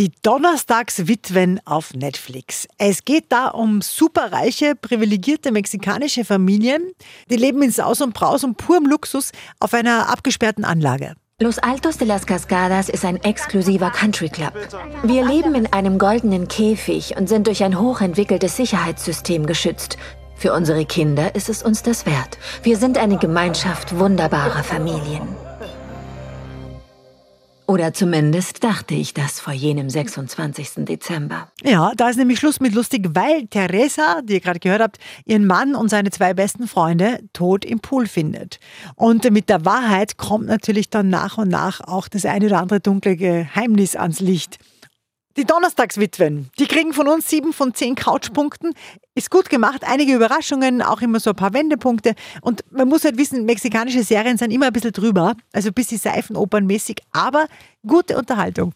Die Donnerstagswitwen auf Netflix. Es geht da um superreiche, privilegierte mexikanische Familien. Die leben in Saus und Braus und purem Luxus auf einer abgesperrten Anlage. Los Altos de las Cascadas ist ein exklusiver Country Club. Wir leben in einem goldenen Käfig und sind durch ein hochentwickeltes Sicherheitssystem geschützt. Für unsere Kinder ist es uns das wert. Wir sind eine Gemeinschaft wunderbarer Familien. Oder zumindest dachte ich das vor jenem 26. Dezember. Ja, da ist nämlich Schluss mit lustig, weil Teresa, die ihr gerade gehört habt, ihren Mann und seine zwei besten Freunde tot im Pool findet. Und mit der Wahrheit kommt natürlich dann nach und nach auch das eine oder andere dunkle Geheimnis ans Licht. Die Donnerstagswitwen, die kriegen von uns sieben von zehn Couchpunkten. Ist gut gemacht, einige Überraschungen, auch immer so ein paar Wendepunkte. Und man muss halt wissen, mexikanische Serien sind immer ein bisschen drüber, also ein bisschen Seifenopernmäßig, aber gute Unterhaltung.